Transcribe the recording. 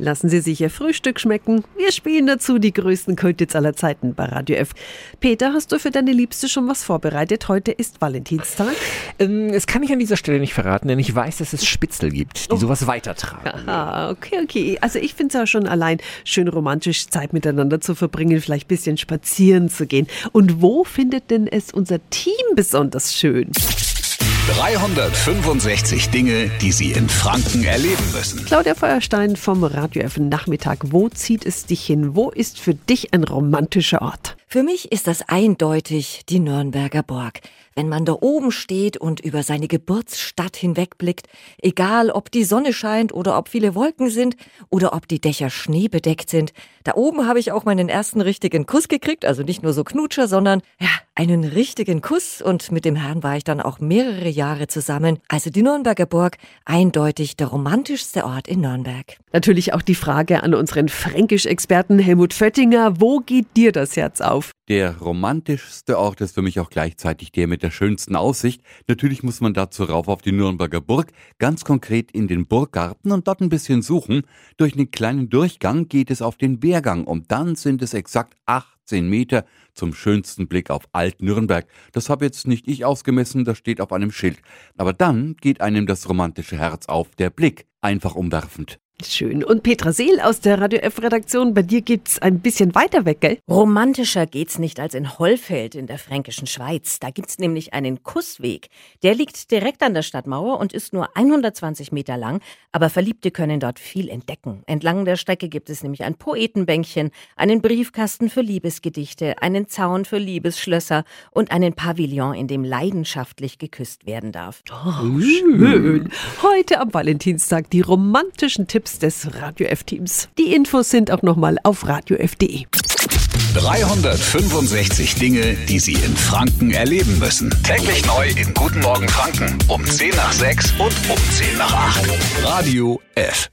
Lassen Sie sich Ihr Frühstück schmecken. Wir spielen dazu die größten Kultits aller Zeiten bei Radio F. Peter, hast du für deine Liebste schon was vorbereitet? Heute ist Valentinstag. Ähm, das kann ich an dieser Stelle nicht verraten, denn ich weiß, dass es Spitzel gibt, die Oh. sowas weitertragen. Aha, okay, okay. Also ich finde es ja schon allein schön romantisch, Zeit miteinander zu verbringen, vielleicht ein bisschen spazieren zu gehen. Und wo findet denn es unser Team besonders schön? 365 Dinge, die Sie in Franken erleben müssen. Claudia Feuerstein vom Radio F Nachmittag. Wo zieht es dich hin? Wo ist für dich ein romantischer Ort? Für mich ist das eindeutig die Nürnberger Burg. Wenn man da oben steht und über seine Geburtsstadt hinwegblickt, egal ob die Sonne scheint oder ob viele Wolken sind oder ob die Dächer schneebedeckt sind, da oben habe ich auch meinen ersten richtigen Kuss gekriegt, also nicht nur so Knutscher, sondern ja, einen richtigen Kuss und mit dem Herrn war ich dann auch mehrere Jahre zusammen. Also die Nürnberger Burg, eindeutig der romantischste Ort in Nürnberg. Natürlich auch die Frage an unseren Fränkisch-Experten Helmut Föttinger. Wo geht dir das Herz auf? Der romantischste Ort ist für mich auch gleichzeitig der mit der schönsten Aussicht. Natürlich muss man dazu rauf auf die Nürnberger Burg, ganz konkret in den Burggarten und dort ein bisschen suchen. Durch einen kleinen Durchgang geht es auf den Wehrgang und dann sind es exakt 18 Meter zum schönsten Blick auf Alt-Nürnberg. Das habe jetzt nicht ich ausgemessen, das steht auf einem Schild. Aber dann geht einem das romantische Herz auf, der Blick, einfach umwerfend. Schön. Und Petra Seel aus der Radio F-Redaktion, bei dir gibt's ein bisschen weiter weg, gell? Romantischer geht's nicht als in Hollfeld in der fränkischen Schweiz. Da gibt's nämlich einen Kussweg. Der liegt direkt an der Stadtmauer und ist nur 120 Meter lang, aber Verliebte können dort viel entdecken. Entlang der Strecke gibt es nämlich ein Poetenbänkchen, einen Briefkasten für Liebesgedichte, einen Zaun für Liebesschlösser und einen Pavillon, in dem leidenschaftlich geküsst werden darf. Oh, schön. Heute am Valentinstag die romantischen Tipps des Radio F-Teams. Die Infos sind auch nochmal auf radiof.de. 365 Dinge, die Sie in Franken erleben müssen. Täglich neu in Guten Morgen Franken um 10 nach 6 und um 10 nach 8. Radio F.